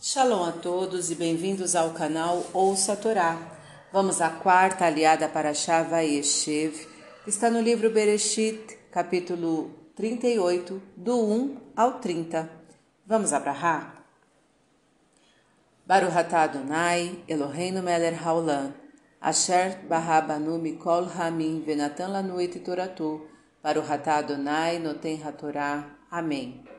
Shalom a todos e bem-vindos ao canal Ouça a Torá. Vamos à quarta aliada para Shava Yeshev, que está no livro Bereshit, capítulo 38, do 1 ao 30. Vamos abrahar? Baruch atah Adonai, Eloheinu melech haolam, asher barabanu mikol hamim venatan lanu et toratu, Baruch atah Adonai noten hatorá. Amém.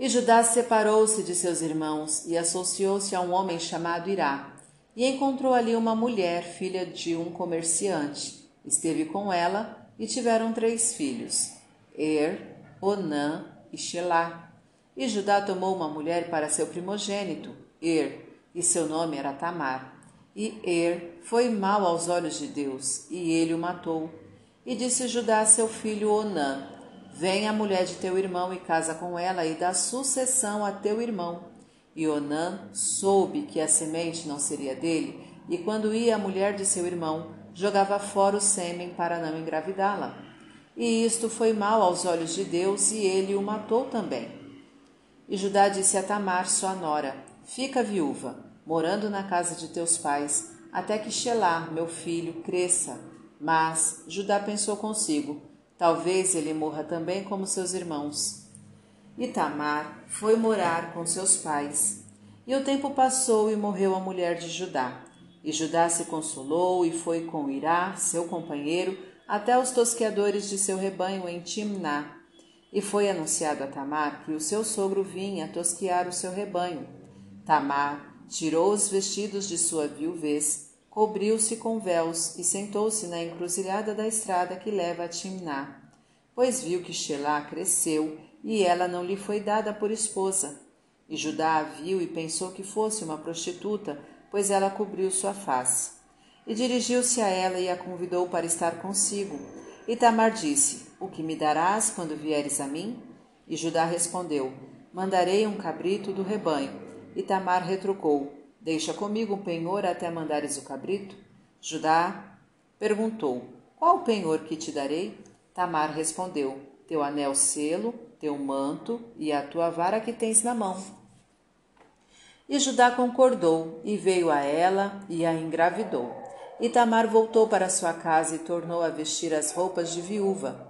E Judá separou-se de seus irmãos e associou-se a um homem chamado Irá, e encontrou ali uma mulher, filha de um comerciante. Esteve com ela e tiveram três filhos, Er, Onã e Shelá. E Judá tomou uma mulher para seu primogênito, Er, e seu nome era Tamar. E Er foi mau aos olhos de Deus, e ele o matou. E disse Judá a seu filho Onã: Vem a mulher de teu irmão e casa com ela, e dá sucessão a teu irmão. E Onã soube que a semente não seria dele, e quando ia a mulher de seu irmão, jogava fora o sêmen para não engravidá-la. E isto foi mal aos olhos de Deus, e ele o matou também. E Judá disse a Tamar, sua nora: Fica viúva, morando na casa de teus pais, até que Shelá, meu filho, cresça. Mas Judá pensou consigo: Talvez ele morra também como seus irmãos. E Tamar foi morar com seus pais. E o tempo passou e morreu a mulher de Judá. E Judá se consolou e foi com Irá, seu companheiro, até os tosqueadores de seu rebanho em Timná. E foi anunciado a Tamar que o seu sogro vinha tosquear o seu rebanho. Tamar tirou os vestidos de sua viuvez cobriu-se com véus e sentou-se na encruzilhada da estrada que leva a Timná, pois viu que Shelá cresceu e ela não lhe foi dada por esposa. E Judá a viu e pensou que fosse uma prostituta, pois ela cobriu sua face. E dirigiu-se a ela e a convidou para estar consigo. E Tamar disse: O que me darás quando vieres a mim? E Judá respondeu: Mandarei um cabrito do rebanho. E Tamar retrucou: Deixa comigo um penhor até mandares o cabrito? Judá perguntou: Qual o penhor que te darei? Tamar respondeu: Teu anel selo, teu manto e a tua vara que tens na mão. E Judá concordou e veio a ela e a engravidou. E Tamar voltou para sua casa e tornou a vestir as roupas de viúva.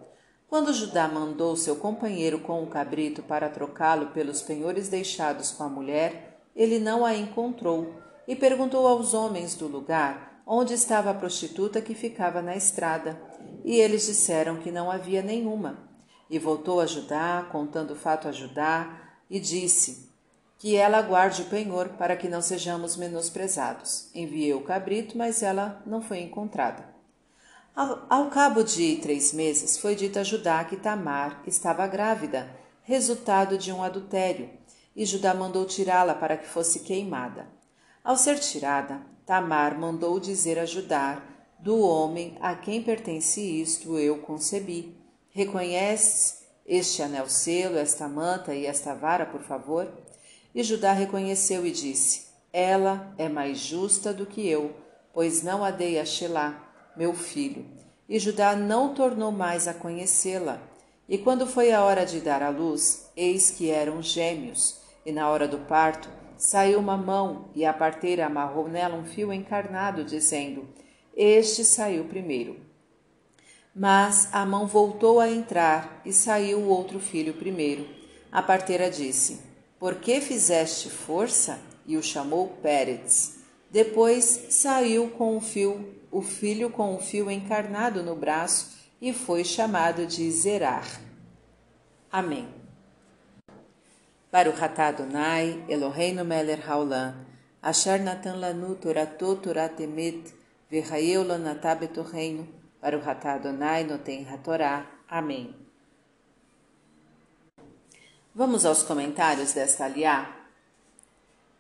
Quando Judá mandou seu companheiro com o cabrito para trocá-lo pelos penhores deixados com a mulher, ele não a encontrou e perguntou aos homens do lugar onde estava a prostituta que ficava na estrada. E eles disseram que não havia nenhuma. E voltou a Judá, contando o fato a Judá, e disse: Que ela guarde o penhor para que não sejamos menosprezados. Enviei o cabrito, mas ela não foi encontrada. Ao, ao cabo de três meses, foi dito a Judá que Tamar estava grávida, resultado de um adultério e Judá mandou tirá-la para que fosse queimada. Ao ser tirada, Tamar mandou dizer a Judá: Do homem a quem pertence isto eu concebi. Reconheces este anel selo, esta manta e esta vara, por favor? E Judá reconheceu e disse: Ela é mais justa do que eu, pois não a dei a Shelá, meu filho. E Judá não tornou mais a conhecê-la. E quando foi a hora de dar à luz, eis que eram gêmeos. E na hora do parto, saiu uma mão e a parteira amarrou nela um fio encarnado, dizendo: Este saiu primeiro. Mas a mão voltou a entrar e saiu o outro filho primeiro. A parteira disse: Por que fizeste força? E o chamou Pérez. Depois saiu com o fio, o filho com o fio encarnado no braço e foi chamado de Zerar. Amém. Baruch atah Adonai, Eloheinu melech haolam, asher natan lanu torato torat emet, v'chayeu lanatah betocheinu, Baruch atah Adonai noten hatorá. Amém. Vamos aos comentários desta aliá?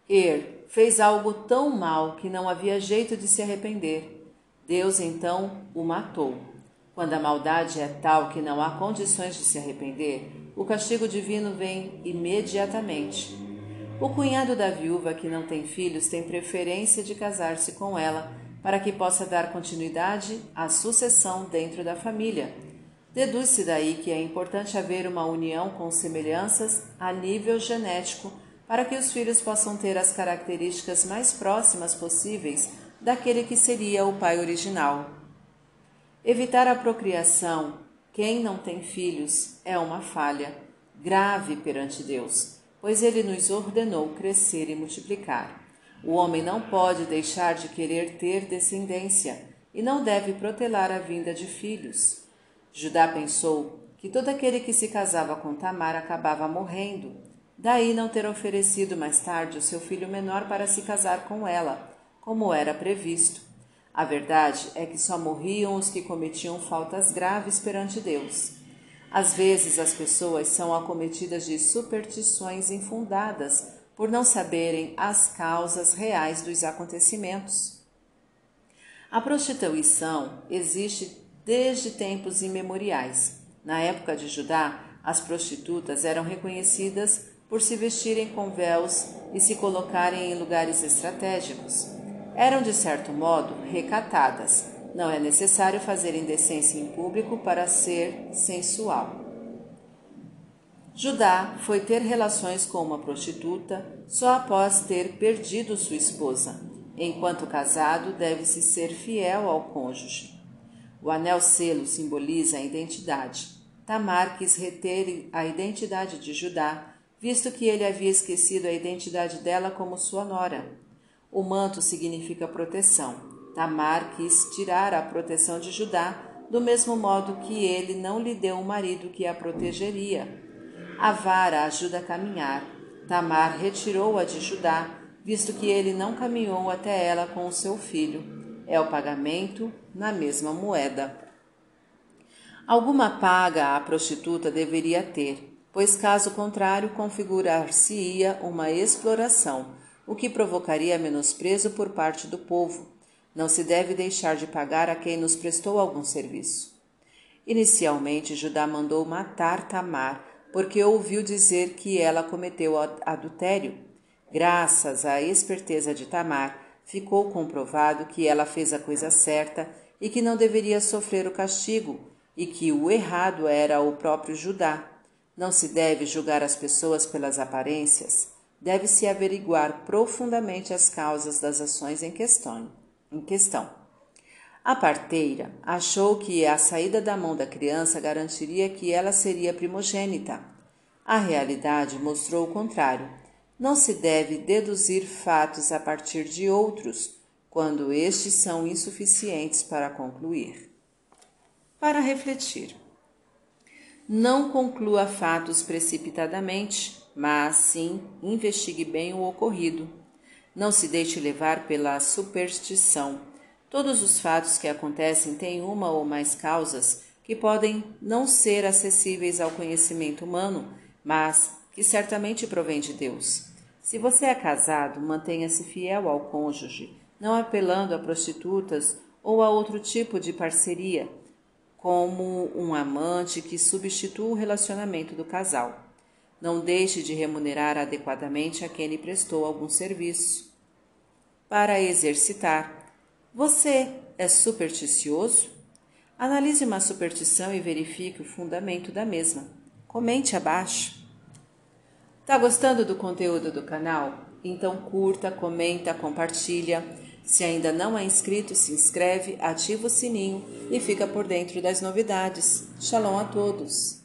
Er fez algo tão mal que não havia jeito de se arrepender. Deus então o matou. Quando a maldade é tal que não há condições de se arrepender, o castigo divino vem imediatamente. O cunhado da viúva que não tem filhos tem preferência de casar-se com ela para que possa dar continuidade à sucessão dentro da família. Deduz-se daí que é importante haver uma união com semelhanças a nível genético para que os filhos possam ter as características mais próximas possíveis daquele que seria o pai original. Evitar a procriação, quem não tem filhos, é uma falha grave perante Deus, pois ele nos ordenou crescer e multiplicar. O homem não pode deixar de querer ter descendência e não deve protelar a vinda de filhos. Judá pensou que todo aquele que se casava com Tamar acabava morrendo Daí não ter oferecido mais tarde o seu filho menor para se casar com ela, como era previsto. A verdade é que só morriam os que cometiam faltas graves perante Deus. Às vezes as pessoas são acometidas de superstições infundadas por não saberem as causas reais dos acontecimentos. A prostituição existe desde tempos imemoriais. Na época de Judá, as prostitutas eram reconhecidas por se vestirem com véus e se colocarem em lugares estratégicos. Eram, de certo modo, recatadas. Não é necessário fazer indecência em público para ser sensual. Judá foi ter relações com uma prostituta só após ter perdido sua esposa. Enquanto casado, deve-se ser fiel ao cônjuge. O anel selo simboliza a identidade. Tamar quis reter a identidade de Judá visto que ele havia esquecido a identidade dela como sua nora. O manto significa proteção. Tamar quis tirar a proteção de Judá, do mesmo modo que ele não lhe deu um marido que a protegeria. A vara ajuda a caminhar. Tamar retirou-a de Judá, visto que ele não caminhou até ela com o seu filho. É o pagamento na mesma moeda. Alguma paga a prostituta deveria ter, pois caso contrário configurar-se-ia uma exploração, o que provocaria menosprezo por parte do povo. Não se deve deixar de pagar a quem nos prestou algum serviço. Inicialmente, Judá mandou matar Tamar, porque ouviu dizer que ela cometeu adultério. Graças à esperteza de Tamar, ficou comprovado que ela fez a coisa certa e que não deveria sofrer o castigo, e que o errado era o próprio Judá. Não se deve julgar as pessoas pelas aparências, deve-se averiguar profundamente as causas das ações em questão. Em questão. A parteira achou que a saída da mão da criança garantiria que ela seria primogênita. A realidade mostrou o contrário. Não se deve deduzir fatos a partir de outros, quando estes são insuficientes para concluir. Para refletir. Não conclua fatos precipitadamente, mas sim investigue bem o ocorrido. Não se deixe levar pela superstição. Todos os fatos que acontecem têm uma ou mais causas que podem não ser acessíveis ao conhecimento humano, mas que certamente provém de Deus. Se você é casado, mantenha-se fiel ao cônjuge, não apelando a prostitutas ou a outro tipo de parceria como um amante que substitua o relacionamento do casal. Não deixe de remunerar adequadamente a quem lhe prestou algum serviço. Para exercitar, você é supersticioso? Analise uma superstição e verifique o fundamento da mesma. Comente abaixo. Tá gostando do conteúdo do canal? Então curta, comenta, compartilha se ainda não é inscrito, se inscreve, ativa o sininho e fica por dentro das novidades. Shalom a todos!